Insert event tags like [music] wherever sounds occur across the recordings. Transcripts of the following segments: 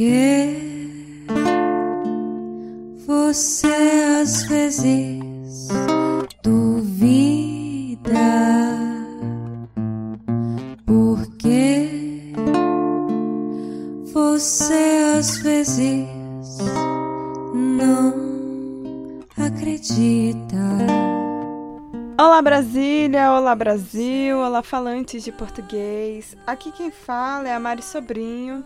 Porque você às vezes duvida. Porque você às vezes não acredita. Olá Brasília, olá Brasil, olá falantes de português. Aqui quem fala é a Mari Sobrinho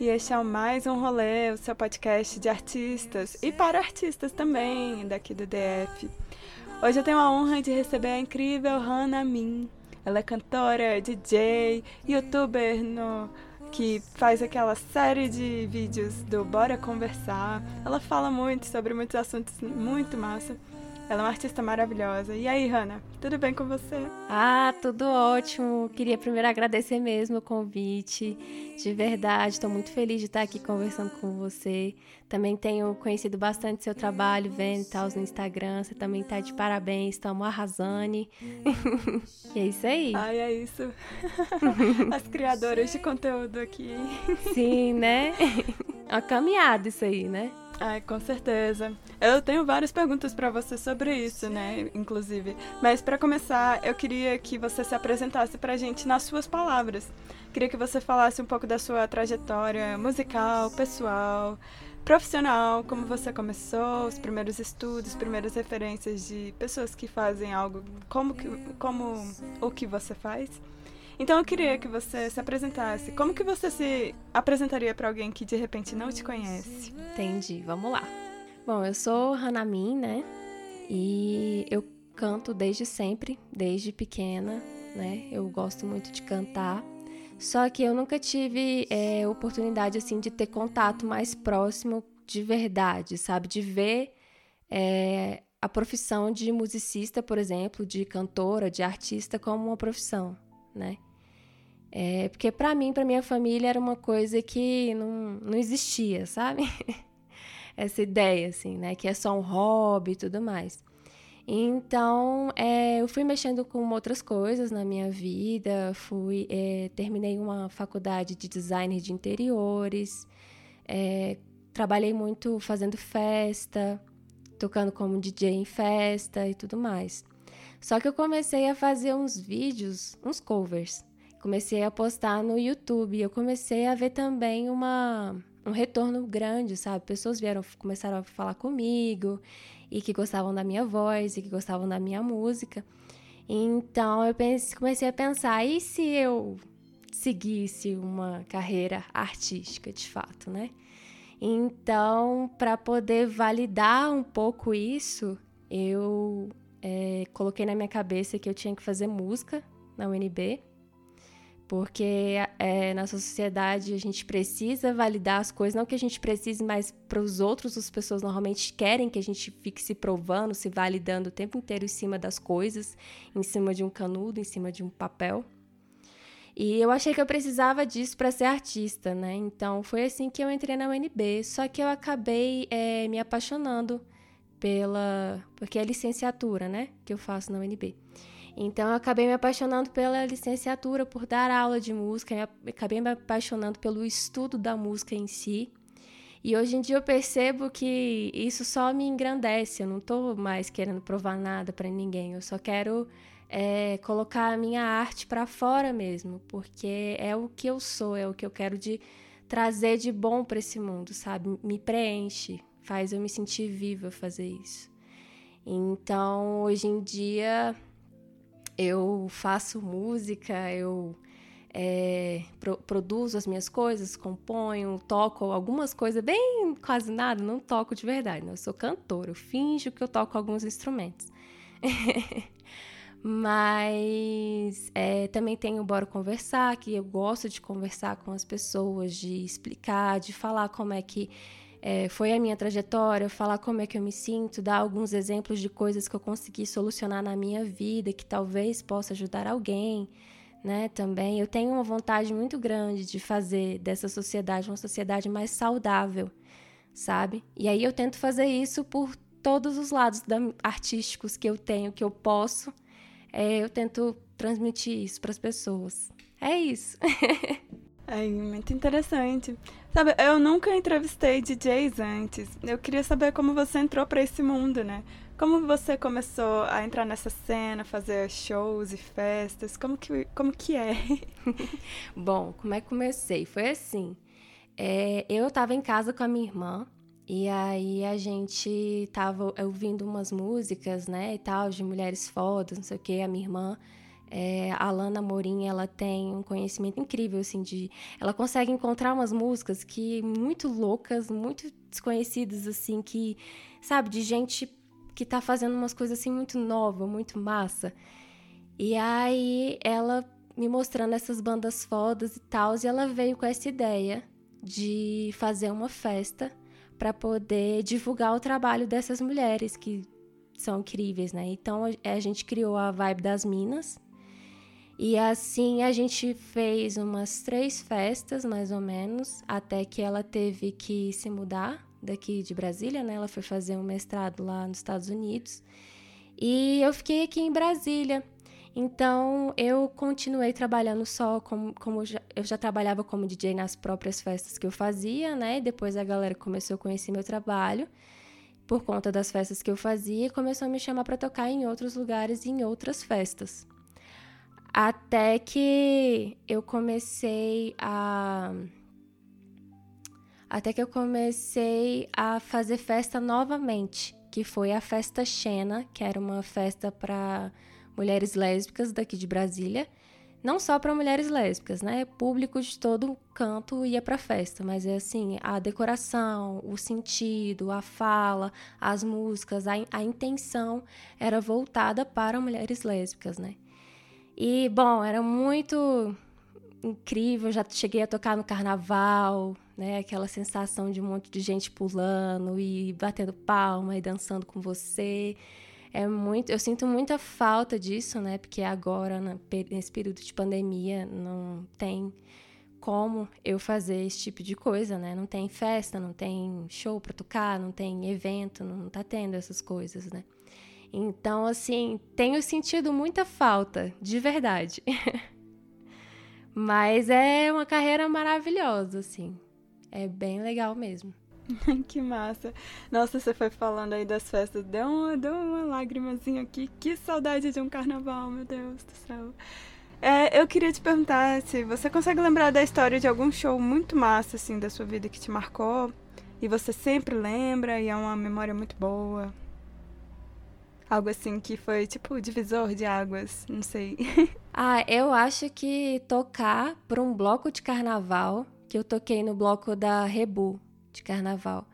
e este é o mais um rolê, o seu podcast de artistas e para artistas também daqui do DF. Hoje eu tenho a honra de receber a incrível Hannah Min. Ela é cantora, DJ, youtuber no que faz aquela série de vídeos do Bora Conversar. Ela fala muito sobre muitos assuntos muito massa. Ela é uma artista maravilhosa. E aí, Hanna, tudo bem com você? Ah, tudo ótimo. Queria primeiro agradecer mesmo o convite. De verdade, estou muito feliz de estar aqui conversando com você. Também tenho conhecido bastante seu trabalho, vendo tal no Instagram. Você também está de parabéns, estamos arrasando. [laughs] e é isso aí. Ai, é isso. [laughs] As criadoras de conteúdo aqui. Sim, né? Uma caminhada isso aí, né? Ai, com certeza. Eu tenho várias perguntas para você sobre isso, né, inclusive. Mas para começar, eu queria que você se apresentasse pra gente nas suas palavras. Queria que você falasse um pouco da sua trajetória musical, pessoal, profissional, como você começou, os primeiros estudos, primeiras referências de pessoas que fazem algo como, que, como o que você faz. Então eu queria que você se apresentasse. Como que você se apresentaria para alguém que de repente não te conhece? Entendi, vamos lá. Bom, eu sou Hanamin, né? E eu canto desde sempre, desde pequena, né? Eu gosto muito de cantar. Só que eu nunca tive é, oportunidade assim de ter contato mais próximo de verdade, sabe? De ver é, a profissão de musicista, por exemplo, de cantora, de artista como uma profissão, né? É, porque para mim, para minha família, era uma coisa que não, não existia, sabe? [laughs] Essa ideia, assim, né? Que é só um hobby e tudo mais. Então, é, eu fui mexendo com outras coisas na minha vida. Fui, é, terminei uma faculdade de design de interiores. É, trabalhei muito fazendo festa, tocando como DJ em festa e tudo mais. Só que eu comecei a fazer uns vídeos, uns covers, comecei a postar no YouTube. Eu comecei a ver também uma, um retorno grande, sabe? Pessoas vieram, começaram a falar comigo e que gostavam da minha voz e que gostavam da minha música. Então eu pense, comecei a pensar, e se eu seguisse uma carreira artística de fato, né? Então, para poder validar um pouco isso, eu é, coloquei na minha cabeça que eu tinha que fazer música na UNB porque é, na sociedade a gente precisa validar as coisas, não que a gente precise, mas para os outros as pessoas normalmente querem que a gente fique se provando, se validando o tempo inteiro em cima das coisas, em cima de um canudo, em cima de um papel. E eu achei que eu precisava disso para ser artista, né? Então foi assim que eu entrei na UNB. Só que eu acabei é, me apaixonando pela. Porque é licenciatura, né? Que eu faço na UNB. Então eu acabei me apaixonando pela licenciatura, por dar aula de música, acabei me apaixonando pelo estudo da música em si. E hoje em dia eu percebo que isso só me engrandece, eu não estou mais querendo provar nada para ninguém, eu só quero é, colocar a minha arte para fora mesmo, porque é o que eu sou, é o que eu quero de trazer de bom para esse mundo, sabe? Me preenche, faz eu me sentir viva fazer isso. Então, hoje em dia, eu faço música, eu é, pro, produzo as minhas coisas, componho, toco algumas coisas, bem quase nada, não toco de verdade, não, eu sou cantora, eu finjo que eu toco alguns instrumentos. [laughs] Mas é, também tenho Bora Conversar, que eu gosto de conversar com as pessoas, de explicar, de falar como é que é, foi a minha trajetória, falar como é que eu me sinto, dar alguns exemplos de coisas que eu consegui solucionar na minha vida, que talvez possa ajudar alguém, né? Também eu tenho uma vontade muito grande de fazer dessa sociedade uma sociedade mais saudável, sabe? E aí eu tento fazer isso por todos os lados da, artísticos que eu tenho, que eu posso, é, eu tento transmitir isso para as pessoas. É isso. [laughs] É muito interessante. Sabe, eu nunca entrevistei DJs antes. Eu queria saber como você entrou para esse mundo, né? Como você começou a entrar nessa cena, fazer shows e festas? Como que, como que é? [laughs] Bom, como é que comecei? Foi assim. É, eu estava em casa com a minha irmã e aí a gente tava ouvindo umas músicas, né, e tal, de mulheres fodas, não sei o que. A minha irmã, é, a Lana Morim, ela tem um conhecimento incrível, assim, de... Ela consegue encontrar umas músicas que muito loucas, muito desconhecidas, assim, que, sabe, de gente que tá fazendo umas coisas assim muito nova, muito massa. E aí ela me mostrando essas bandas fodas e tal, e ela veio com essa ideia de fazer uma festa para poder divulgar o trabalho dessas mulheres que são incríveis, né? Então a gente criou a Vibe das Minas. E assim a gente fez umas três festas, mais ou menos, até que ela teve que se mudar daqui de Brasília, né? Ela foi fazer um mestrado lá nos Estados Unidos. E eu fiquei aqui em Brasília. Então eu continuei trabalhando só como, como já, eu já trabalhava como DJ nas próprias festas que eu fazia, né? E depois a galera começou a conhecer meu trabalho por conta das festas que eu fazia e começou a me chamar para tocar em outros lugares e em outras festas. Até que eu comecei a até que eu comecei a fazer festa novamente, que foi a festa Xena, que era uma festa para mulheres lésbicas daqui de Brasília. Não só para mulheres lésbicas, né? Público de todo canto ia para festa, mas é assim, a decoração, o sentido, a fala, as músicas, a, a intenção era voltada para mulheres lésbicas, né? E bom, era muito incrível, já cheguei a tocar no carnaval, né? Aquela sensação de um monte de gente pulando e batendo palma e dançando com você. É muito, eu sinto muita falta disso, né? Porque agora, nesse período de pandemia, não tem como eu fazer esse tipo de coisa, né? Não tem festa, não tem show para tocar, não tem evento, não tá tendo essas coisas, né? Então, assim, tenho sentido muita falta, de verdade. [laughs] Mas é uma carreira maravilhosa, assim. É bem legal mesmo. [laughs] que massa. Nossa, você foi falando aí das festas, deu uma, deu uma lágrimazinha aqui. Que saudade de um carnaval, meu Deus do céu. É, eu queria te perguntar se você consegue lembrar da história de algum show muito massa, assim, da sua vida que te marcou e você sempre lembra e é uma memória muito boa. Algo assim que foi tipo divisor de águas, não sei. [laughs] ah, eu acho que tocar para um bloco de carnaval que eu toquei no bloco da Rebu de carnaval.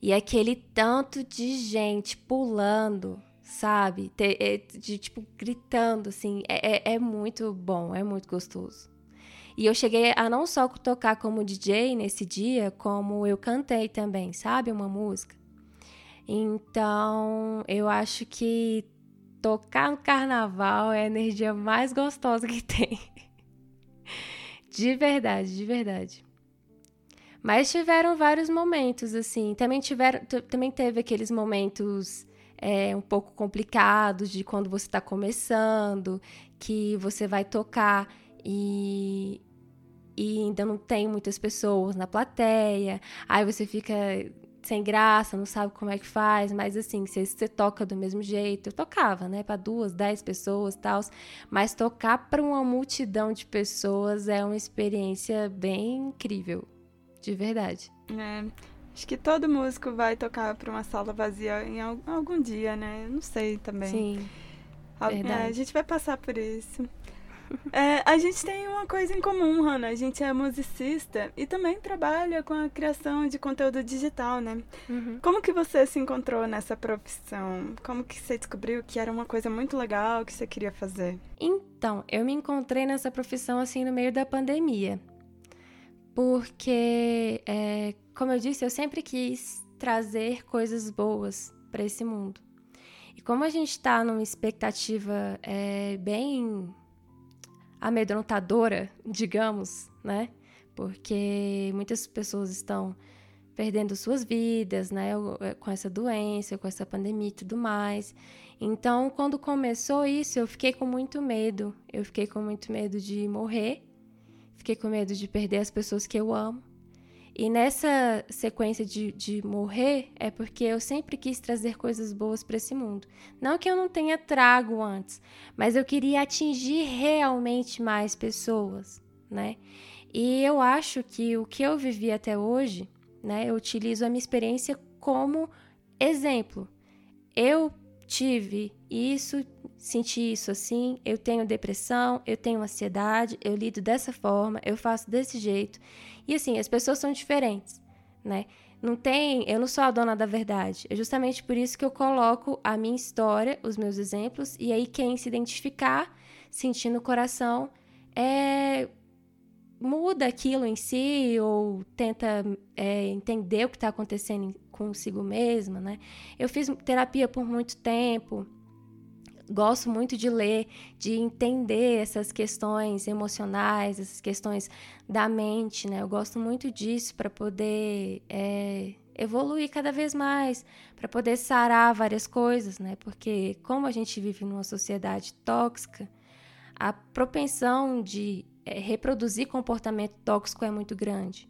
E aquele tanto de gente pulando, sabe? É, de, tipo, gritando, assim. É, é, é muito bom, é muito gostoso. E eu cheguei a não só tocar como DJ nesse dia, como eu cantei também, sabe? Uma música. Então, eu acho que tocar no carnaval é a energia mais gostosa que [laughs] tem. De verdade, de verdade. Mas tiveram vários momentos, assim. Também, tiveram, também teve aqueles momentos é, um pouco complicados de quando você está começando, que você vai tocar e, e ainda não tem muitas pessoas na plateia. Aí você fica sem graça, não sabe como é que faz, mas assim, se você toca do mesmo jeito, eu tocava, né, para duas, dez pessoas, tal, mas tocar para uma multidão de pessoas é uma experiência bem incrível de verdade. É, acho que todo músico vai tocar para uma sala vazia em algum dia, né? Não sei também. Sim. verdade. É, a gente vai passar por isso. [laughs] É, a gente tem uma coisa em comum, Hannah. A gente é musicista e também trabalha com a criação de conteúdo digital, né? Uhum. Como que você se encontrou nessa profissão? Como que você descobriu que era uma coisa muito legal que você queria fazer? Então, eu me encontrei nessa profissão assim no meio da pandemia porque, é, como eu disse, eu sempre quis trazer coisas boas para esse mundo. E como a gente está numa expectativa é, bem amedrontadora, digamos, né? Porque muitas pessoas estão perdendo suas vidas, né, é, com essa doença, com essa pandemia e tudo mais. Então, quando começou isso, eu fiquei com muito medo. Eu fiquei com muito medo de morrer Fiquei com medo de perder as pessoas que eu amo. E nessa sequência de, de morrer é porque eu sempre quis trazer coisas boas para esse mundo. Não que eu não tenha trago antes, mas eu queria atingir realmente mais pessoas, né? E eu acho que o que eu vivi até hoje, né, eu utilizo a minha experiência como exemplo. Eu tive isso, senti isso assim, eu tenho depressão, eu tenho ansiedade, eu lido dessa forma, eu faço desse jeito. E assim, as pessoas são diferentes, né? Não tem, eu não sou a dona da verdade. É justamente por isso que eu coloco a minha história, os meus exemplos, e aí quem se identificar, sentindo o coração, é muda aquilo em si ou tenta é, entender o que está acontecendo consigo mesma, né? Eu fiz terapia por muito tempo, gosto muito de ler, de entender essas questões emocionais, essas questões da mente, né? Eu gosto muito disso para poder é, evoluir cada vez mais, para poder sarar várias coisas, né? Porque como a gente vive numa sociedade tóxica, a propensão de é, reproduzir comportamento tóxico é muito grande.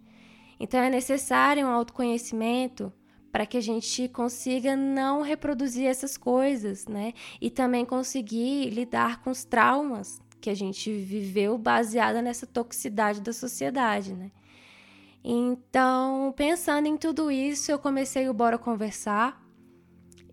Então é necessário um autoconhecimento para que a gente consiga não reproduzir essas coisas, né? E também conseguir lidar com os traumas que a gente viveu baseada nessa toxicidade da sociedade, né? Então, pensando em tudo isso, eu comecei o Bora Conversar,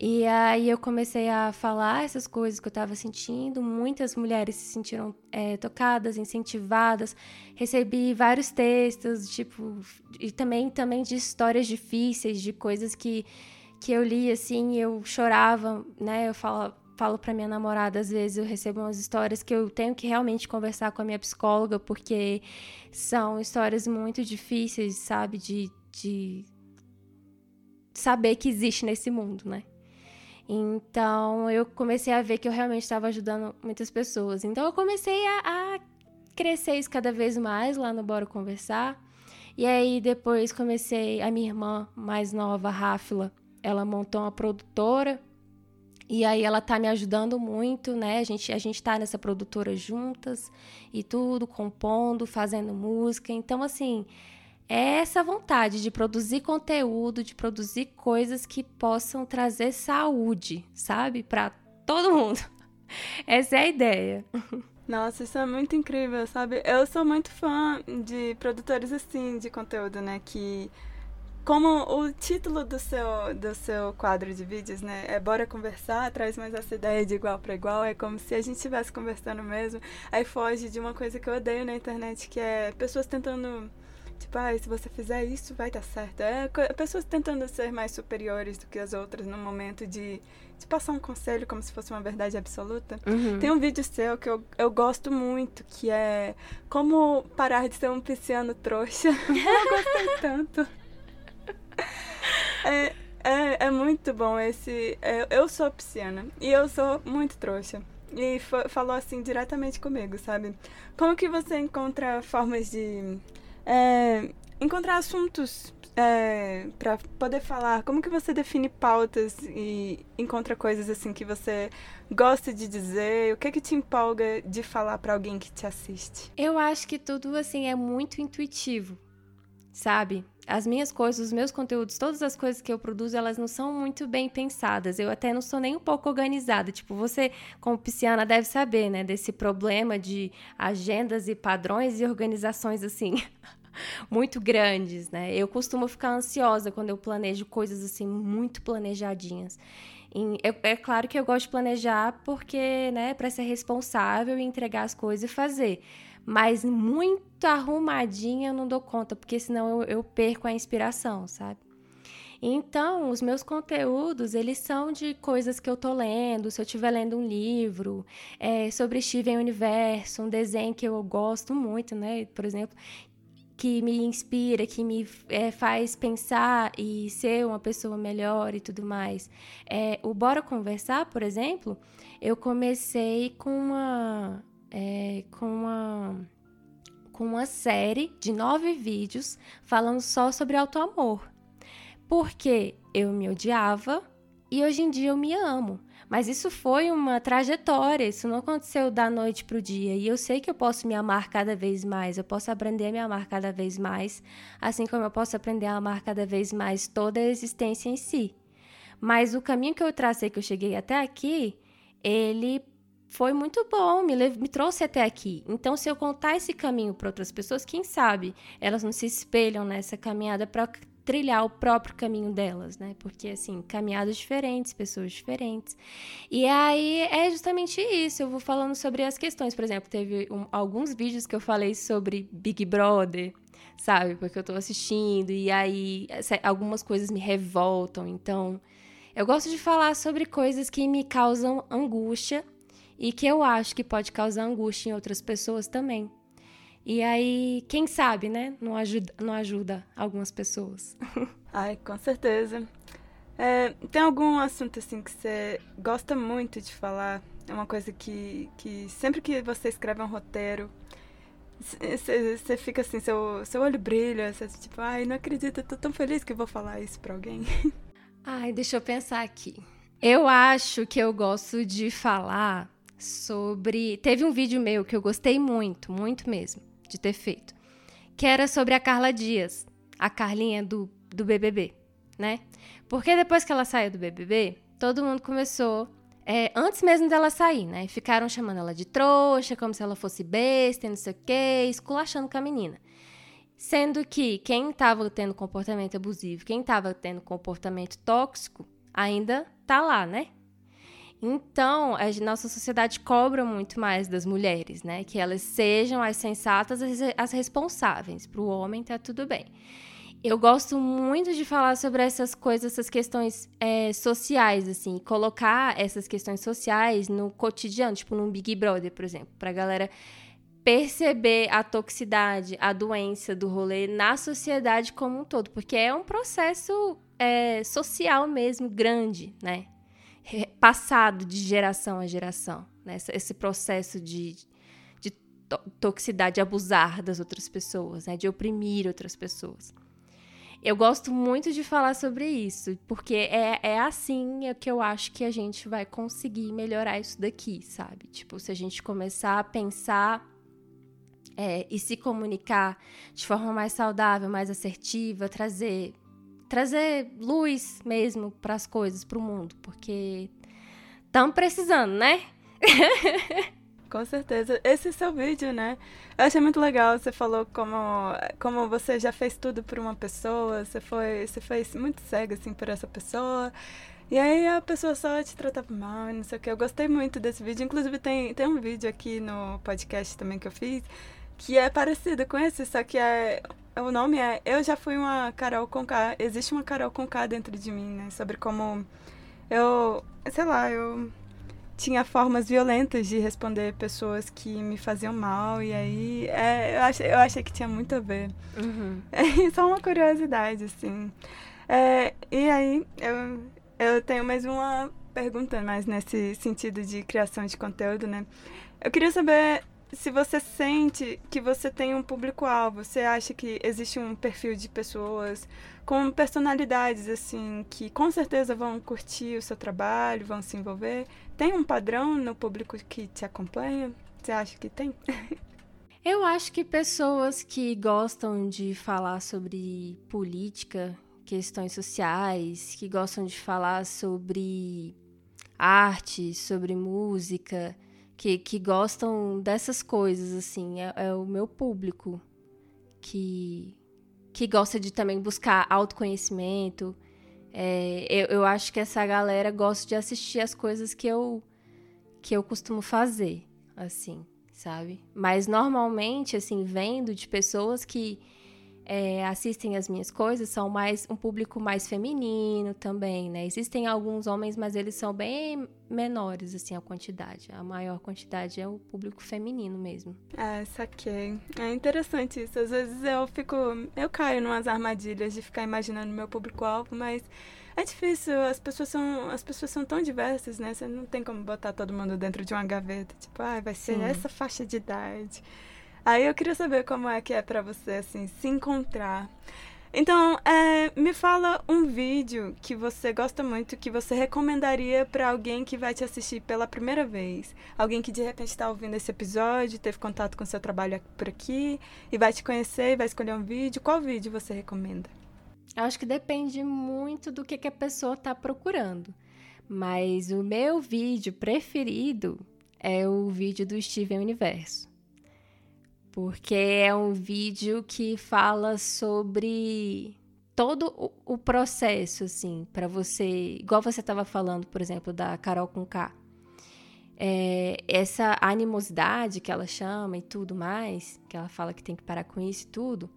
e aí eu comecei a falar essas coisas que eu estava sentindo. Muitas mulheres se sentiram é, tocadas, incentivadas. Recebi vários textos, tipo, e também, também de histórias difíceis, de coisas que, que eu li assim, eu chorava, né? Eu falo, falo para minha namorada, às vezes eu recebo umas histórias que eu tenho que realmente conversar com a minha psicóloga, porque são histórias muito difíceis, sabe? De, de saber que existe nesse mundo, né? Então eu comecei a ver que eu realmente estava ajudando muitas pessoas. Então eu comecei a, a crescer isso cada vez mais lá no Bora Conversar. E aí depois comecei, a minha irmã mais nova, Ráfila, ela montou uma produtora. E aí ela tá me ajudando muito, né? A gente, a gente tá nessa produtora juntas e tudo, compondo, fazendo música. Então, assim, é essa vontade de produzir conteúdo, de produzir coisas que possam trazer saúde, sabe? Para todo mundo. [laughs] Essa é a ideia. Nossa, isso é muito incrível, sabe? Eu sou muito fã de produtores assim de conteúdo, né? Que como o título do seu, do seu quadro de vídeos, né, é Bora Conversar, traz mais essa ideia de igual para igual, é como se a gente estivesse conversando mesmo, aí foge de uma coisa que eu odeio na internet, que é pessoas tentando Tipo, ah, se você fizer isso, vai dar certo. É pessoas tentando ser mais superiores do que as outras no momento de, de passar um conselho como se fosse uma verdade absoluta. Uhum. Tem um vídeo seu que eu, eu gosto muito, que é como parar de ser um pisciano trouxa. [laughs] eu gostei tanto. É, é, é muito bom esse. É, eu sou pisciana e eu sou muito trouxa e falou assim diretamente comigo, sabe? Como que você encontra formas de é, encontrar assuntos é, para poder falar. Como que você define pautas e encontra coisas assim que você gosta de dizer? O que é que te empolga de falar para alguém que te assiste? Eu acho que tudo assim é muito intuitivo, sabe? As minhas coisas, os meus conteúdos, todas as coisas que eu produzo, elas não são muito bem pensadas. Eu até não sou nem um pouco organizada. Tipo, você, como pisciana, deve saber, né, desse problema de agendas e padrões e organizações assim. [laughs] muito grandes, né? Eu costumo ficar ansiosa quando eu planejo coisas assim muito planejadinhas. é claro que eu gosto de planejar porque, né, para ser responsável e entregar as coisas e fazer. Mas muito arrumadinha eu não dou conta, porque senão eu, eu perco a inspiração, sabe? Então, os meus conteúdos, eles são de coisas que eu tô lendo, se eu estiver lendo um livro é, sobre Steven Universo, um desenho que eu gosto muito, né? Por exemplo, que me inspira, que me é, faz pensar e ser uma pessoa melhor e tudo mais. É, o Bora Conversar, por exemplo, eu comecei com uma, é, com uma, com uma série de nove vídeos falando só sobre autoamor. Porque eu me odiava, e hoje em dia eu me amo. Mas isso foi uma trajetória, isso não aconteceu da noite para o dia. E eu sei que eu posso me amar cada vez mais, eu posso aprender a me amar cada vez mais, assim como eu posso aprender a amar cada vez mais toda a existência em si. Mas o caminho que eu tracei, que eu cheguei até aqui, ele foi muito bom, me, me trouxe até aqui. Então, se eu contar esse caminho para outras pessoas, quem sabe elas não se espelham nessa caminhada para trilhar o próprio caminho delas, né? Porque, assim, caminhadas diferentes, pessoas diferentes. E aí é justamente isso. Eu vou falando sobre as questões. Por exemplo, teve um, alguns vídeos que eu falei sobre Big Brother, sabe? Porque eu tô assistindo e aí algumas coisas me revoltam. Então, eu gosto de falar sobre coisas que me causam angústia e que eu acho que pode causar angústia em outras pessoas também. E aí, quem sabe, né? Não ajuda, não ajuda algumas pessoas. [laughs] Ai, com certeza. É, tem algum assunto assim que você gosta muito de falar? É uma coisa que, que sempre que você escreve um roteiro, você fica assim, seu, seu olho brilha, você tipo, ai, não acredito, eu tô tão feliz que eu vou falar isso pra alguém. [laughs] Ai, deixa eu pensar aqui. Eu acho que eu gosto de falar sobre. Teve um vídeo meu que eu gostei muito, muito mesmo de ter feito, que era sobre a Carla Dias, a Carlinha do, do BBB, né? Porque depois que ela saiu do BBB, todo mundo começou, é, antes mesmo dela sair, né? Ficaram chamando ela de trouxa, como se ela fosse besta, não sei o quê, esculachando com a menina. Sendo que quem estava tendo comportamento abusivo, quem estava tendo comportamento tóxico, ainda tá lá, né? Então, a nossa sociedade cobra muito mais das mulheres, né? Que elas sejam as sensatas, as responsáveis. Para o homem, tá tudo bem. Eu gosto muito de falar sobre essas coisas, essas questões é, sociais, assim, colocar essas questões sociais no cotidiano, tipo num Big Brother, por exemplo, para a galera perceber a toxicidade, a doença do rolê na sociedade como um todo, porque é um processo é, social mesmo grande, né? Passado de geração a geração, né? esse processo de, de toxicidade, de abusar das outras pessoas, né? de oprimir outras pessoas. Eu gosto muito de falar sobre isso, porque é, é assim é que eu acho que a gente vai conseguir melhorar isso daqui, sabe? Tipo, se a gente começar a pensar é, e se comunicar de forma mais saudável, mais assertiva, trazer trazer luz mesmo para as coisas, para o mundo, porque estamos precisando, né? [laughs] Com certeza. Esse é seu vídeo, né? Eu achei muito legal. Você falou como, como você já fez tudo por uma pessoa, você foi, você foi muito cega assim por essa pessoa. E aí a pessoa só te tratava mal e não sei o que. Eu gostei muito desse vídeo. Inclusive tem, tem um vídeo aqui no podcast também que eu fiz que é parecido com esse, só que é o nome é Eu Já Fui Uma Carol Conká. Existe uma Carol Conká dentro de mim, né? Sobre como eu, sei lá, eu tinha formas violentas de responder pessoas que me faziam mal. E aí é, eu, achei, eu achei que tinha muito a ver. Uhum. É [laughs] só uma curiosidade, assim. É, e aí eu, eu tenho mais uma pergunta, mais nesse sentido de criação de conteúdo, né? Eu queria saber se você sente que você tem um público-alvo, você acha que existe um perfil de pessoas com personalidades, assim, que com certeza vão curtir o seu trabalho, vão se envolver? Tem um padrão no público que te acompanha? Você acha que tem? [laughs] Eu acho que pessoas que gostam de falar sobre política, questões sociais, que gostam de falar sobre arte, sobre música, que, que gostam dessas coisas, assim, é, é o meu público que, que gosta de também buscar autoconhecimento. É, eu, eu acho que essa galera gosta de assistir as coisas que eu, que eu costumo fazer, assim, sabe? Mas normalmente, assim, vendo de pessoas que é, assistem as minhas coisas são mais um público mais feminino também, né? Existem alguns homens, mas eles são bem menores, assim, a quantidade. A maior quantidade é o público feminino mesmo. É, saquei. É interessante isso. Às vezes eu fico. Eu caio numas armadilhas de ficar imaginando meu público-alvo, mas é difícil. As pessoas são. As pessoas são tão diversas, né? Você não tem como botar todo mundo dentro de uma gaveta. Tipo, ah, vai ser Sim. essa faixa de idade. Aí eu queria saber como é que é para você, assim, se encontrar. Então, é, me fala um vídeo que você gosta muito, que você recomendaria para alguém que vai te assistir pela primeira vez. Alguém que de repente está ouvindo esse episódio, teve contato com seu trabalho por aqui e vai te conhecer e vai escolher um vídeo. Qual vídeo você recomenda? Eu acho que depende muito do que, que a pessoa está procurando. Mas o meu vídeo preferido é o vídeo do Steven Universo porque é um vídeo que fala sobre todo o, processo, assim, para você, igual você estava falando, por exemplo, da Carol com K. É, essa animosidade que ela chama e tudo mais, que ela fala que tem que parar com isso e tudo,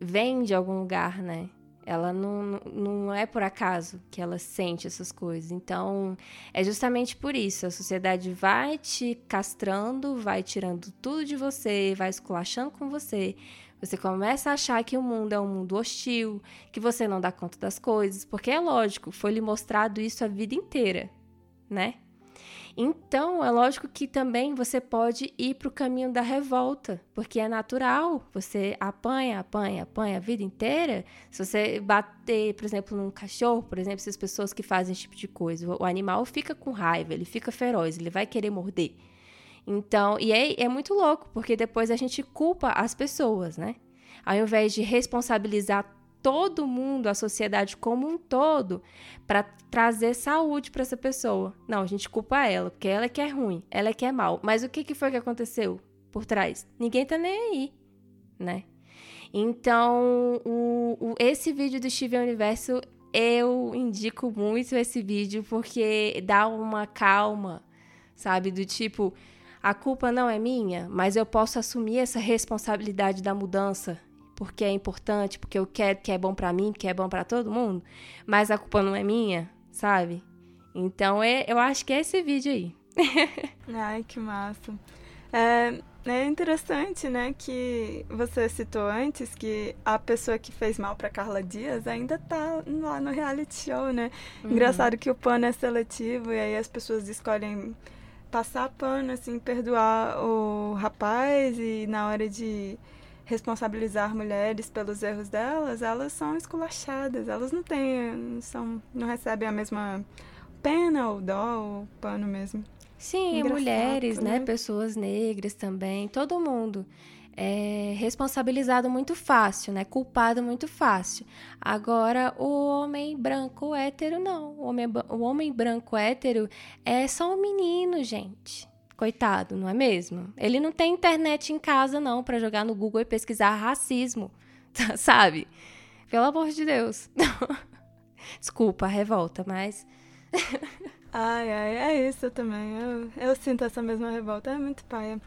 vem de algum lugar, né? Ela não, não é por acaso que ela sente essas coisas. Então, é justamente por isso. A sociedade vai te castrando, vai tirando tudo de você, vai esculachando com você. Você começa a achar que o mundo é um mundo hostil, que você não dá conta das coisas, porque é lógico, foi lhe mostrado isso a vida inteira, né? Então, é lógico que também você pode ir para o caminho da revolta, porque é natural. Você apanha, apanha, apanha a vida inteira. Se você bater, por exemplo, num cachorro, por exemplo, essas pessoas que fazem esse tipo de coisa, o animal fica com raiva, ele fica feroz, ele vai querer morder. Então, e é, é muito louco, porque depois a gente culpa as pessoas, né? Ao invés de responsabilizar todo mundo, a sociedade como um todo, para trazer saúde para essa pessoa. Não, a gente culpa ela, porque ela é que é ruim, ela é que é mal. Mas o que, que foi que aconteceu por trás? Ninguém tá nem aí, né? Então, o, o, esse vídeo do Steven Universo, eu indico muito esse vídeo porque dá uma calma, sabe? Do tipo, a culpa não é minha, mas eu posso assumir essa responsabilidade da mudança porque é importante, porque eu quero que é bom para mim, porque é bom para todo mundo, mas a culpa não é minha, sabe? Então é, eu acho que é esse vídeo aí. [laughs] Ai, que massa. É, é interessante, né, que você citou antes que a pessoa que fez mal para Carla Dias ainda tá lá no reality show, né? Uhum. Engraçado que o pano é seletivo e aí as pessoas escolhem passar pano, assim, perdoar o rapaz e na hora de responsabilizar mulheres pelos erros delas, elas são esculachadas, elas não têm, são, não recebem a mesma pena ou dó ou pano mesmo. Sim, Engraçado, mulheres, né? né? Pessoas negras também, todo mundo é responsabilizado muito fácil, né? Culpado muito fácil. Agora, o homem branco hétero, não. O homem, o homem branco hétero é só um menino, gente. Coitado, não é mesmo? Ele não tem internet em casa, não, para jogar no Google e pesquisar racismo, [laughs] sabe? Pelo amor de Deus. [laughs] Desculpa a revolta, mas. [laughs] ai, ai, é isso também. Eu, eu sinto essa mesma revolta. É muito paia.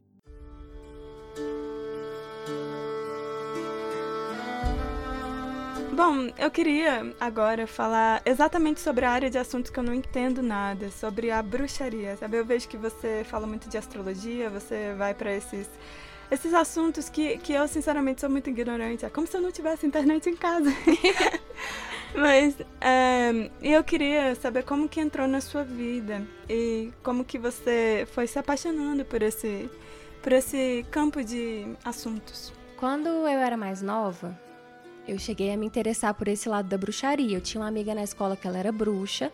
Bom, eu queria agora falar exatamente sobre a área de assuntos que eu não entendo nada, sobre a bruxaria. Sabe, eu vejo que você fala muito de astrologia, você vai para esses esses assuntos que, que eu sinceramente sou muito ignorante. É como se eu não tivesse internet em casa. [laughs] Mas é, eu queria saber como que entrou na sua vida e como que você foi se apaixonando por esse por esse campo de assuntos. Quando eu era mais nova, eu cheguei a me interessar por esse lado da bruxaria. Eu tinha uma amiga na escola que ela era bruxa.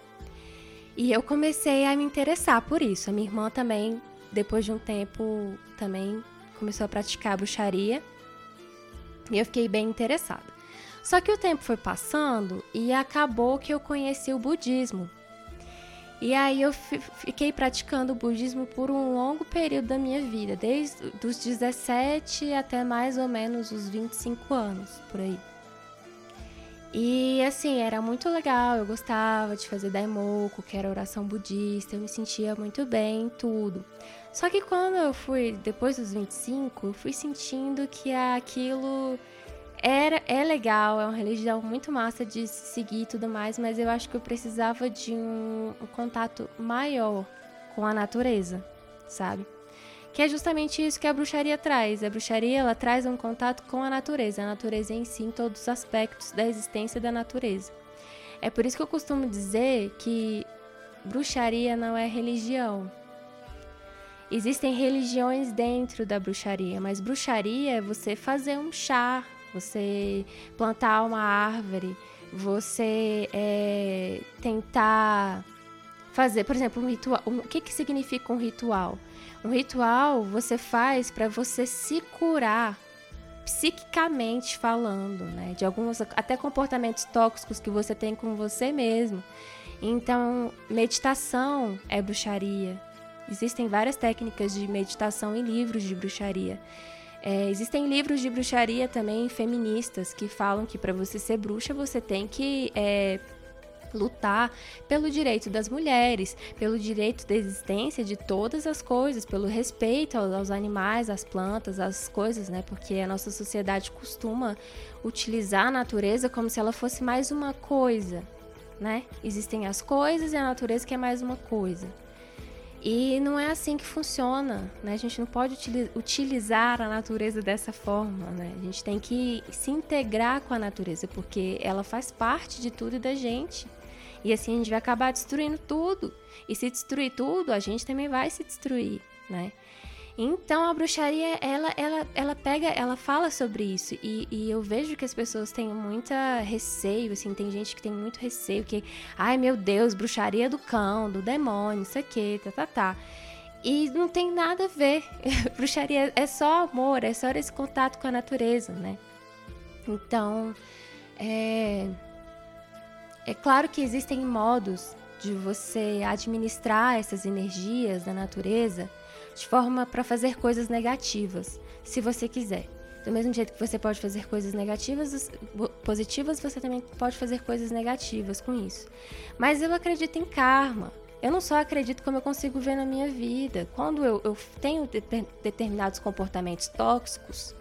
E eu comecei a me interessar por isso. A minha irmã também, depois de um tempo, também começou a praticar bruxaria. E eu fiquei bem interessada. Só que o tempo foi passando e acabou que eu conheci o budismo. E aí eu fiquei praticando o budismo por um longo período da minha vida, desde os 17 até mais ou menos os 25 anos, por aí. E assim, era muito legal, eu gostava de fazer daimoku, que era oração budista, eu me sentia muito bem em tudo. Só que quando eu fui, depois dos 25, eu fui sentindo que aquilo era, é legal, é uma religião muito massa de seguir e tudo mais, mas eu acho que eu precisava de um, um contato maior com a natureza, sabe? Que é justamente isso que a bruxaria traz. A bruxaria ela traz um contato com a natureza, a natureza em si, em todos os aspectos da existência da natureza. É por isso que eu costumo dizer que bruxaria não é religião. Existem religiões dentro da bruxaria, mas bruxaria é você fazer um chá, você plantar uma árvore, você é, tentar fazer, por exemplo, um ritual. Um, o que, que significa um ritual? Um ritual você faz para você se curar psiquicamente falando, né? De alguns até comportamentos tóxicos que você tem com você mesmo. Então, meditação é bruxaria. Existem várias técnicas de meditação em livros de bruxaria. É, existem livros de bruxaria também feministas que falam que para você ser bruxa você tem que é, lutar pelo direito das mulheres, pelo direito da existência de todas as coisas, pelo respeito aos animais, às plantas, às coisas, né? Porque a nossa sociedade costuma utilizar a natureza como se ela fosse mais uma coisa, né? Existem as coisas e a natureza que é mais uma coisa. E não é assim que funciona, né? A gente não pode utilizar a natureza dessa forma, né? A gente tem que se integrar com a natureza, porque ela faz parte de tudo e da gente. E assim a gente vai acabar destruindo tudo. E se destruir tudo, a gente também vai se destruir, né? Então a bruxaria, ela, ela, ela pega, ela fala sobre isso. E, e, eu vejo que as pessoas têm muita receio, assim, tem gente que tem muito receio, que, ai meu Deus, bruxaria do cão, do demônio, isso aqui, tá, tá, tá. E não tem nada a ver. [laughs] bruxaria é só amor, é só esse contato com a natureza, né? Então, é. É claro que existem modos de você administrar essas energias da natureza de forma para fazer coisas negativas, se você quiser. Do mesmo jeito que você pode fazer coisas negativas, positivas, você também pode fazer coisas negativas com isso. Mas eu acredito em karma. Eu não só acredito como eu consigo ver na minha vida. Quando eu, eu tenho de, determinados comportamentos tóxicos,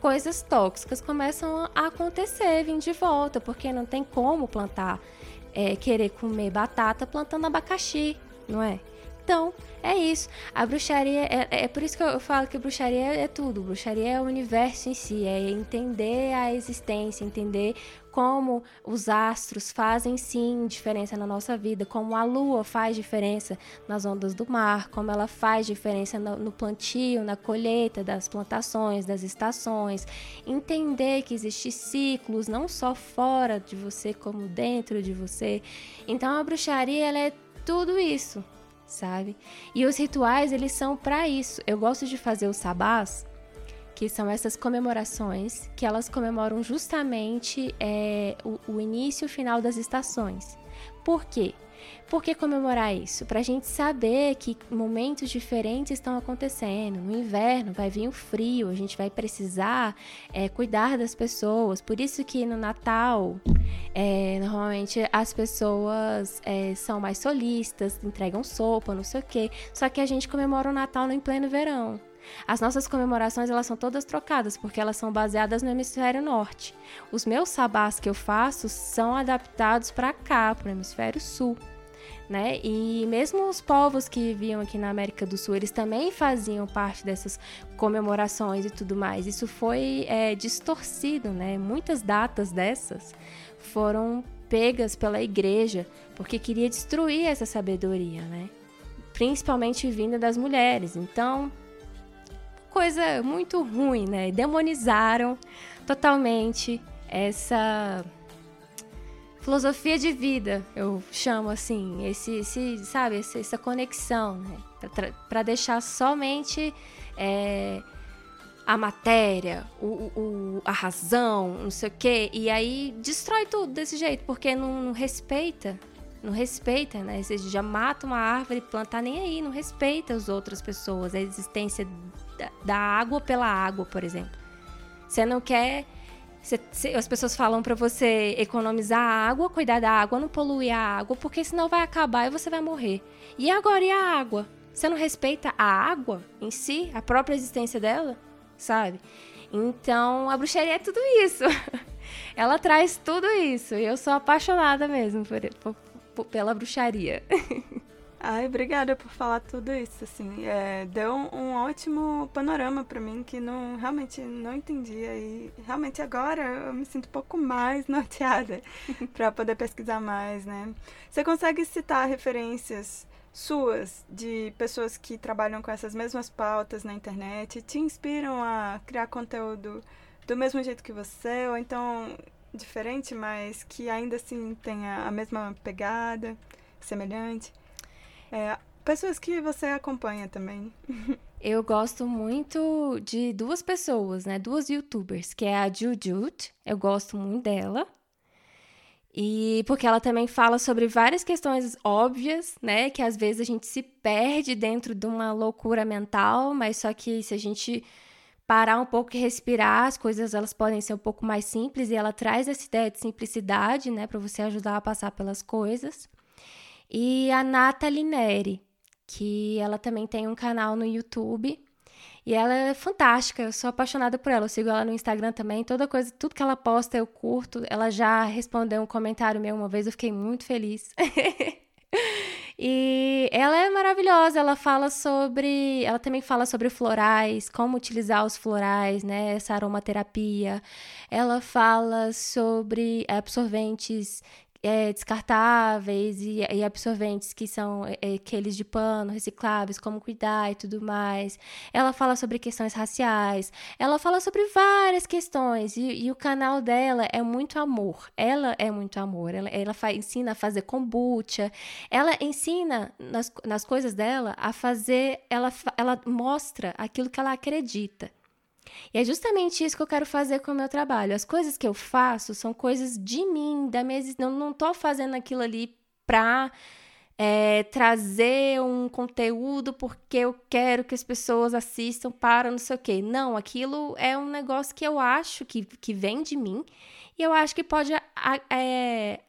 coisas tóxicas começam a acontecer, vir de volta, porque não tem como plantar, é, querer comer batata plantando abacaxi, não é? Então, é isso. A bruxaria, é, é por isso que eu falo que bruxaria é tudo. Bruxaria é o universo em si, é entender a existência, entender como os astros fazem sim diferença na nossa vida, como a lua faz diferença nas ondas do mar, como ela faz diferença no, plantio, na colheita das plantações, das estações. Entender que existem ciclos não só fora de você, como dentro de você. Então a bruxaria ela é tudo isso sabe? E os rituais, eles são para isso. Eu gosto de fazer os sabás, que são essas comemorações, que elas comemoram justamente é, o, o início e o final das estações. Por quê? Por que comemorar isso? Para a gente saber que momentos diferentes estão acontecendo. No inverno vai vir o frio, a gente vai precisar é, cuidar das pessoas. Por isso que no Natal, é, normalmente as pessoas é, são mais solistas, entregam sopa, não sei o quê. Só que a gente comemora o Natal em pleno verão. As nossas comemorações elas são todas trocadas porque elas são baseadas no hemisfério norte. Os meus sabás que eu faço são adaptados para cá, para o hemisfério sul. Né? E mesmo os povos que viviam aqui na América do Sul, eles também faziam parte dessas comemorações e tudo mais. Isso foi é, distorcido, né? Muitas datas dessas foram pegas pela igreja porque queria destruir essa sabedoria, né? Principalmente vinda das mulheres. Então, coisa muito ruim, né? Demonizaram totalmente essa filosofia de vida, eu chamo assim, esse, esse sabe, essa, conexão, né? Para deixar somente é, a matéria, o, o, a razão, não sei o quê, e aí destrói tudo desse jeito, porque não, não respeita, não respeita, né? Você já mata uma árvore, plantar nem aí, não respeita as outras pessoas, a existência da, água pela água, por exemplo. Você não quer as pessoas falam para você economizar a água, cuidar da água, não poluir a água, porque senão vai acabar e você vai morrer. E agora e a água? Você não respeita a água em si, a própria existência dela, sabe? Então, a bruxaria é tudo isso. [laughs] Ela traz tudo isso. E eu sou apaixonada mesmo por, por, por, pela bruxaria. [laughs] Ai, obrigada por falar tudo isso, assim, é, deu um, ótimo panorama para mim que não realmente não entendia e realmente agora eu me sinto um pouco mais [laughs] norteada [laughs] para poder pesquisar mais, né? Você consegue citar referências suas de pessoas que trabalham com essas mesmas pautas na internet, te inspiram a criar conteúdo do mesmo jeito que você, ou então diferente, mas que ainda assim tenha a mesma pegada, semelhante. É, pessoas que você acompanha também. [laughs] Eu gosto muito de duas pessoas, né? Duas youtubers, que é a Jujut, eu gosto muito dela. E porque ela também fala sobre várias questões óbvias, né? Que às vezes a gente se perde dentro de uma loucura mental, mas só que se a gente parar um pouco e respirar, as coisas elas podem ser um pouco mais simples e ela traz essa ideia de simplicidade, né, para você ajudar a passar pelas coisas. E a Nathalie Neri, que ela também tem um canal no YouTube e ela é fantástica, eu sou apaixonada por ela. Eu sigo ela no Instagram também. Toda coisa, tudo que ela posta eu curto. Ela já respondeu um comentário meu uma vez, eu fiquei muito feliz. [laughs] E ela é maravilhosa, ela fala sobre. Ela também fala sobre florais, como utilizar os florais, né? Essa aromaterapia. Ela fala sobre absorventes é, descartáveis e, e, absorventes que são é, é, aqueles de pano, recicláveis, como cuidar e tudo mais. Ela fala sobre questões raciais, ela fala sobre várias questões e, e o canal dela é muito amor. Ela é muito amor. Ela, ela ensina a fazer kombucha, ela ensina nas, nas coisas dela a fazer, ela, ela mostra aquilo que ela acredita. E é justamente isso que eu quero fazer com o meu trabalho. As coisas que eu faço são coisas de mim, da minha existência. Não estou fazendo aquilo ali para é, trazer um conteúdo porque eu quero que as pessoas assistam para não sei o quê. Não, aquilo é um negócio que eu acho que, que vem de mim e eu acho que pode é,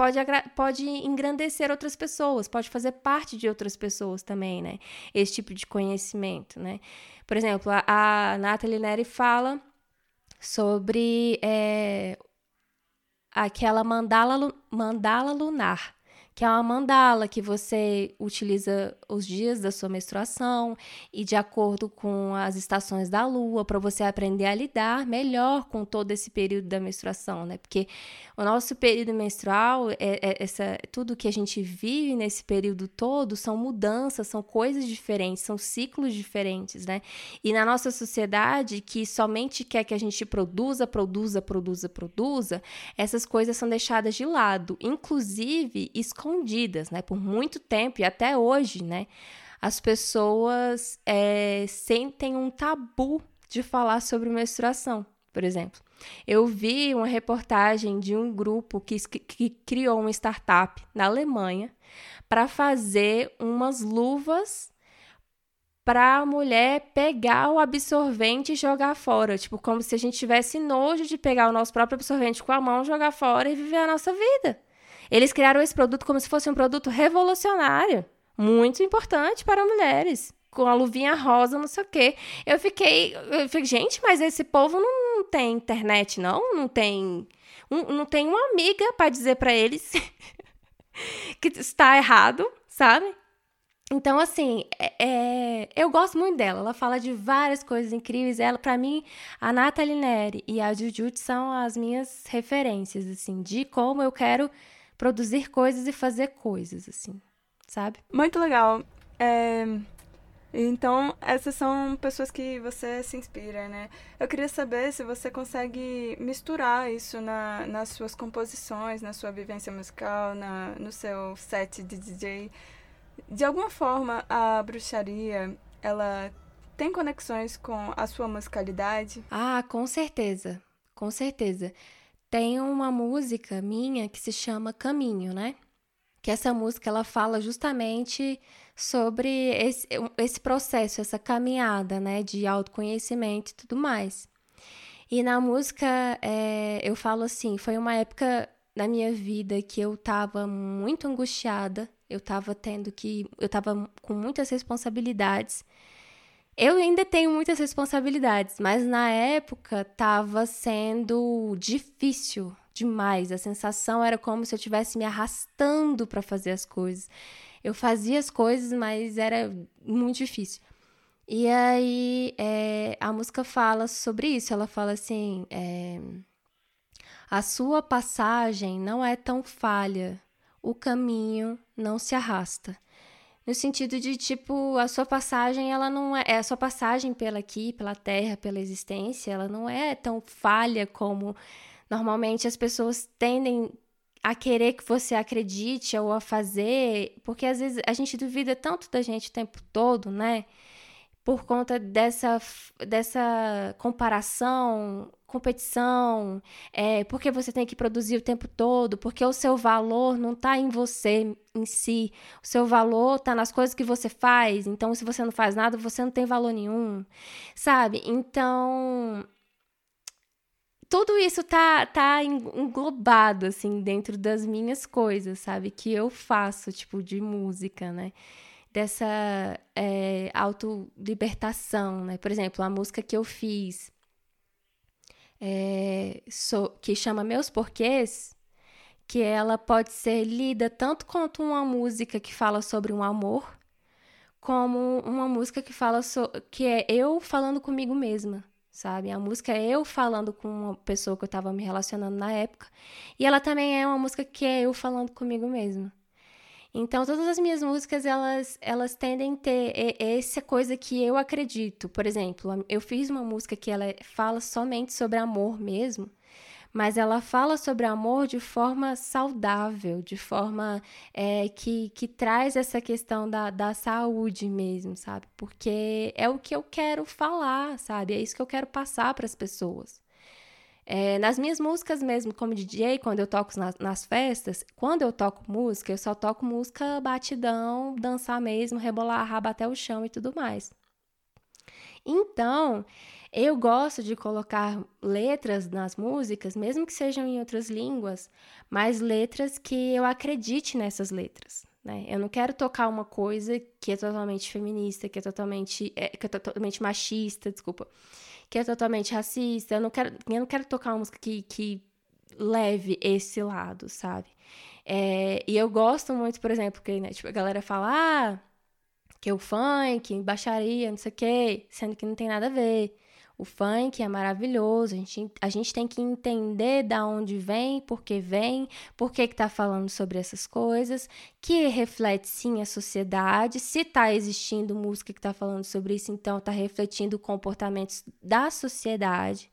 pode, pode engrandecer outras pessoas, pode fazer parte de outras pessoas também, né? Esse tipo de conhecimento, né? Por exemplo, a, a Nathalie Neri fala sobre é, aquela mandala, mandala lunar, que é uma mandala que você utiliza os dias da sua menstruação e de acordo com as estações da lua para você aprender a lidar melhor com todo esse período da menstruação, né? Porque o nosso período menstrual é, é essa tudo que a gente vive nesse período todo são mudanças, são coisas diferentes, são ciclos diferentes, né? E na nossa sociedade que somente quer que a gente produza, produza, produza, produza, essas coisas são deixadas de lado, inclusive escondidas, né? Por muito tempo e até hoje, né? As pessoas é, sentem um tabu de falar sobre menstruação, por exemplo. Eu vi uma reportagem de um grupo que, que criou uma startup na Alemanha para fazer umas luvas para a mulher pegar o absorvente e jogar fora. Tipo, como se a gente tivesse nojo de pegar o nosso próprio absorvente com a mão, jogar fora e viver a nossa vida. Eles criaram esse produto como se fosse um produto revolucionário, muito importante para mulheres, com a luvinha rosa, não sei o quê. Eu fiquei, eu fiquei gente, mas esse povo não, tem internet, não? Não tem, um, não tem uma amiga para dizer para eles [laughs] que está errado, sabe? Então, assim, é, é, eu gosto muito dela. Ela fala de várias coisas incríveis. Ela, para mim, a Nathalie Neri e a Jujut são as minhas referências, assim, de como eu quero produzir coisas e fazer coisas, assim, sabe? Muito legal. É... Então, essas são pessoas que você se inspira, né? Eu queria saber se você consegue misturar isso na, nas suas composições, na sua vivência musical, na, no seu set de DJ. De alguma forma, a bruxaria, ela tem conexões com a sua musicalidade? Ah, com certeza. Com certeza. Tem uma música minha que se chama Caminho, né? Que essa música ela fala justamente sobre esse, esse processo, essa caminhada, né, de autoconhecimento e tudo mais. E na música é, eu falo assim, foi uma época na minha vida que eu tava muito angustiada, eu tava tendo que, eu tava com muitas responsabilidades eu ainda tenho muitas responsabilidades, mas na época estava sendo difícil demais. A sensação era como se eu estivesse me arrastando para fazer as coisas. Eu fazia as coisas, mas era muito difícil. E aí é, a música fala sobre isso. Ela fala assim: é, a sua passagem não é tão falha, o caminho não se arrasta. No sentido de tipo a sua passagem ela não é, é a sua passagem pela aqui pela terra pela existência ela não é tão falha como normalmente as pessoas tendem a querer que você acredite ou a fazer porque às vezes a gente duvida tanto da gente o tempo todo né por conta dessa, dessa comparação, competição, é, porque você tem que produzir o tempo todo, porque o seu valor não está em você em si, o seu valor está nas coisas que você faz, então se você não faz nada, você não tem valor nenhum, sabe? Então, tudo isso tá, tá englobado, assim, dentro das minhas coisas, sabe? Que eu faço, tipo, de música, né? dessa é, autolibertação, né? Por exemplo, a música que eu fiz, é, so, que chama Meus Porquês, que ela pode ser lida tanto quanto uma música que fala sobre um amor, como uma música que fala so, que é eu falando comigo mesma, sabe? A música é eu falando com uma pessoa que eu estava me relacionando na época, e ela também é uma música que é eu falando comigo mesma. Então, todas as minhas músicas, elas, elas tendem a ter essa coisa que eu acredito. Por exemplo, eu fiz uma música que ela fala somente sobre amor mesmo, mas ela fala sobre amor de forma saudável, de forma é, que, que traz essa questão da, da saúde mesmo, sabe? Porque é o que eu quero falar, sabe? É isso que eu quero passar para as pessoas. É, nas minhas músicas mesmo, como DJ, quando eu toco nas, nas, festas, quando eu toco música, eu só toco música batidão, dançar mesmo, rebolar a raba até o chão e tudo mais. Então, eu gosto de colocar letras nas músicas, mesmo que sejam em outras línguas, mas letras que eu acredite nessas letras. Né? Eu não quero tocar uma coisa que é totalmente feminista, que é totalmente, é, que é totalmente machista, desculpa que é totalmente racista. Eu não quero, eu não quero tocar uma música que, que leve esse lado, sabe? É, e eu gosto muito, por exemplo, que né, tipo, a galera fala, ah, que é o funk, baixaria, não sei o quê, sendo que não tem nada a ver. O funk é maravilhoso, a gente, a gente tem que entender da onde vem, por que vem, por que está falando sobre essas coisas, que reflete sim a sociedade. Se está existindo música que está falando sobre isso, então está refletindo comportamentos da sociedade.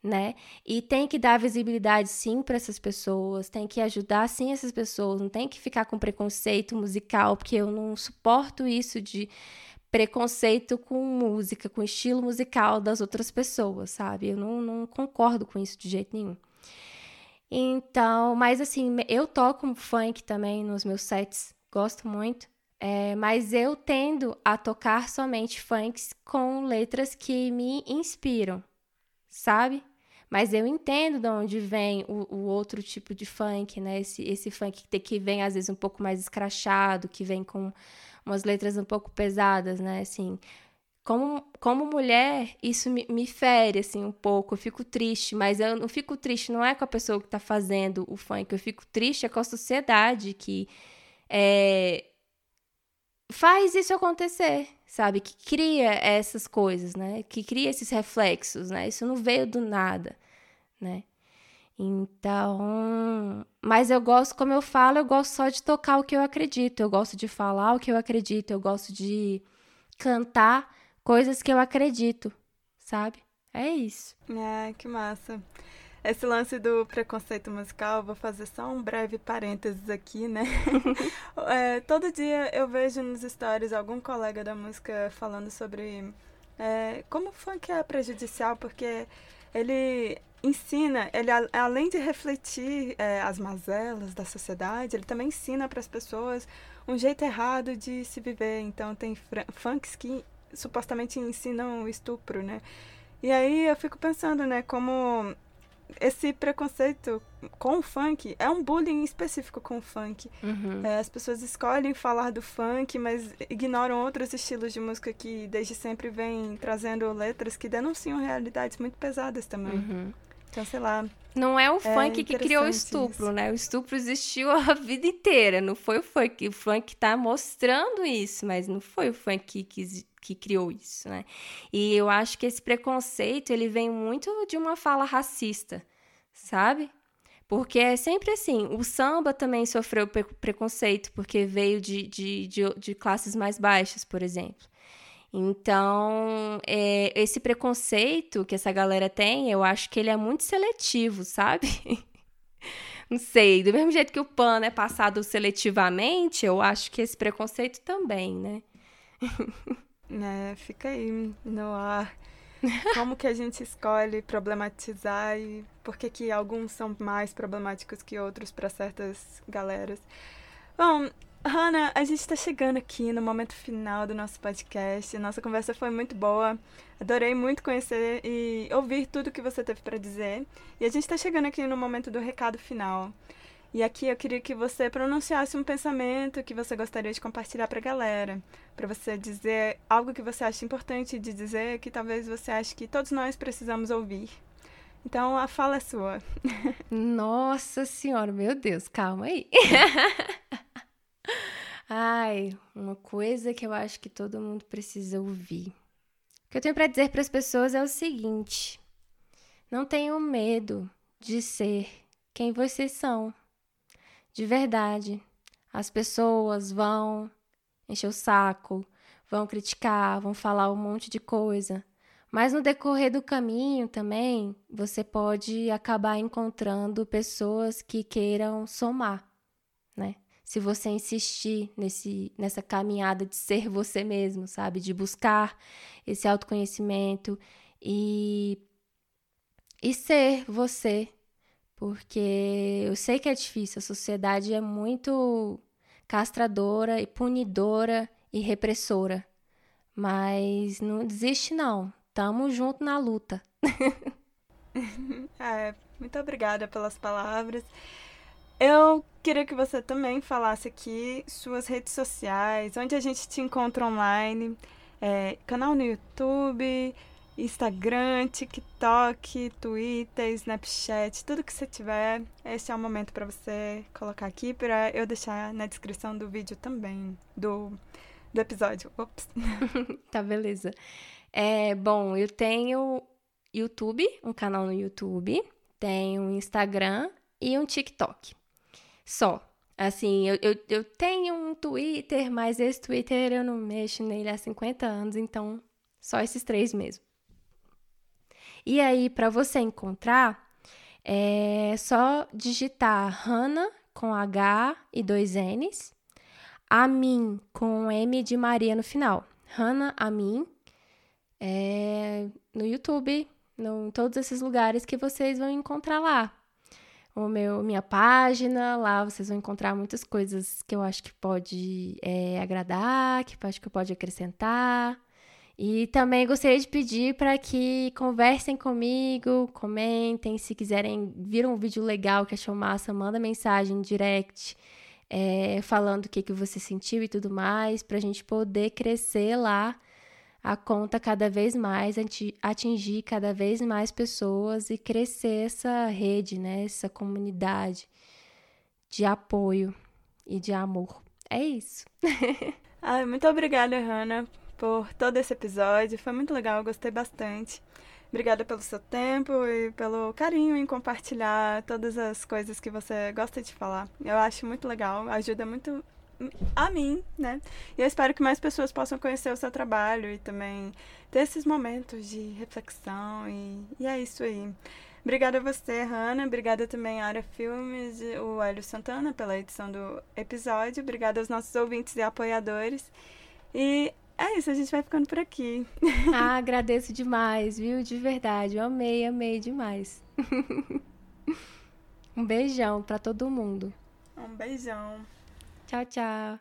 Né? E tem que dar visibilidade sim para essas pessoas, tem que ajudar sim essas pessoas, não tem que ficar com preconceito musical, porque eu não suporto isso de preconceito com música, com estilo musical das outras pessoas, sabe? Eu não, não concordo com isso de jeito nenhum. Então, mas assim, eu toco funk também nos meus sets, gosto muito. É, mas eu tendo a tocar somente funks com letras que me inspiram, sabe? Mas eu entendo de onde vem o, o, outro tipo de funk, né? Esse, esse funk que, que vem às vezes um pouco mais escrachado, que vem com umas letras um pouco pesadas, né? Assim, como, como mulher, isso me, me fere, assim, um pouco. Eu fico triste, mas eu não fico triste, não é com a pessoa que tá fazendo o funk, eu fico triste é com a sociedade que é, faz isso acontecer, sabe? Que cria essas coisas, né? Que cria esses reflexos, né? Isso não veio do nada, né? Então, mas eu gosto, como eu falo, eu gosto só de tocar o que eu acredito, eu gosto de falar o que eu acredito, eu gosto de cantar coisas que eu acredito, sabe? É isso. É, que massa. Esse lance do preconceito musical, vou fazer só um breve parênteses aqui, né? [laughs] é, todo dia eu vejo nos stories algum colega da música falando sobre é, como o funk é prejudicial, porque ele ensina, ele além de refletir é, as mazelas da sociedade, ele também ensina para as pessoas um jeito errado de se viver. Então tem funks que supostamente ensinam o estupro, né? E aí eu fico pensando, né, como esse preconceito com o funk é um bullying específico com o funk. Uhum. É, as pessoas escolhem falar do funk, mas ignoram outros estilos de música que desde sempre vêm trazendo letras que denunciam realidades muito pesadas também. Uhum. Então. Não é o é funk que criou o estupro, isso. né? O estupro existiu a [laughs] vida inteira. Não foi o funk. O funk tá mostrando isso, mas não foi o funk que, que, que criou isso, né? E eu acho que esse preconceito, ele vem muito de uma fala racista, sabe? Porque é sempre assim. O samba também sofreu preconceito, porque veio de, de, de, de classes mais baixas, por exemplo. Então, é, esse preconceito que essa galera tem, eu acho que ele é muito seletivo, sabe? [laughs] Não sei, do mesmo jeito que o pano é passado seletivamente, eu acho que esse preconceito também, né? [laughs] É, fica aí no ar. Como que a gente escolhe problematizar e por que, que alguns são mais problemáticos que outros para certas galeras? Bom, Hannah, a gente está chegando aqui no momento final do nosso podcast. Nossa conversa foi muito boa. Adorei muito conhecer e ouvir tudo que você teve para dizer. E a gente está chegando aqui no momento do recado final. E aqui eu queria que você pronunciasse um pensamento que você gostaria de compartilhar para a galera, para você dizer algo que você acha importante de dizer, que talvez você ache que todos nós precisamos ouvir. Então a fala é sua. [laughs] Nossa Senhora, meu Deus, calma aí. [laughs] Ai, uma coisa que eu acho que todo mundo precisa ouvir. O que eu tenho para dizer para as pessoas é o seguinte: não tenham medo de ser quem vocês são de verdade. As pessoas vão encher o saco, vão criticar, vão falar um monte de coisa. Mas no decorrer do caminho também, você pode acabar encontrando pessoas que queiram somar, né? Se você insistir nesse, nessa caminhada de ser você mesmo, sabe? De buscar esse autoconhecimento e, e ser você, porque eu sei que é difícil, a sociedade é muito castradora e punidora e repressora. Mas não desiste não. Tamo junto na luta. [laughs] é, muito obrigada pelas palavras. Eu queria que você também falasse aqui suas redes sociais, onde a gente te encontra online, é, canal no YouTube, Instagram, TikTok, Twitter, Snapchat, tudo que você tiver, esse é o momento para você colocar aqui para eu deixar na descrição do vídeo também, do, do episódio. Ops. [laughs] tá, beleza. É, bom, eu tenho YouTube, um canal no YouTube, tenho um Instagram e um TikTok. Só. Assim, eu, eu, eu tenho um Twitter, mas esse Twitter eu não mexo nele há 50 anos, então só esses três mesmo. E aí, para você encontrar, é só digitar Hannah com H e dois N's, Amin com M de Maria no final. Hannah Amin é, no YouTube, no, em todos esses lugares que vocês vão encontrar lá. O meu, minha página, lá vocês vão encontrar muitas coisas que eu acho que pode é, agradar, que eu acho que pode acrescentar. E também gostaria de pedir para que conversem comigo, comentem, se quiserem vir um vídeo legal que achou massa, manda mensagem direct, é, falando o que, que você sentiu e tudo mais, para a gente poder crescer lá a conta cada vez mais, atingir cada vez mais pessoas e crescer essa rede, né, essa comunidade de apoio e de amor. É isso. [laughs] Ai, muito obrigada, Hanna, por todo esse episódio. Foi muito legal, gostei bastante. Obrigada pelo seu tempo e pelo carinho em compartilhar todas as coisas que você gosta de falar. Eu acho muito legal, ajuda muito a mim, né? E eu espero que mais pessoas possam conhecer o seu trabalho e também ter esses momentos de reflexão. E, e é isso aí. Obrigada a você, Hanna. Obrigada também à Área Filmes, o Hélio Santana, pela edição do episódio. Obrigada aos nossos ouvintes e apoiadores. E é isso, a gente vai ficando por aqui. Ah, [laughs] agradeço demais, viu? De verdade. Eu amei, amei demais. [laughs] um beijão para todo mundo. Um beijão. 再见。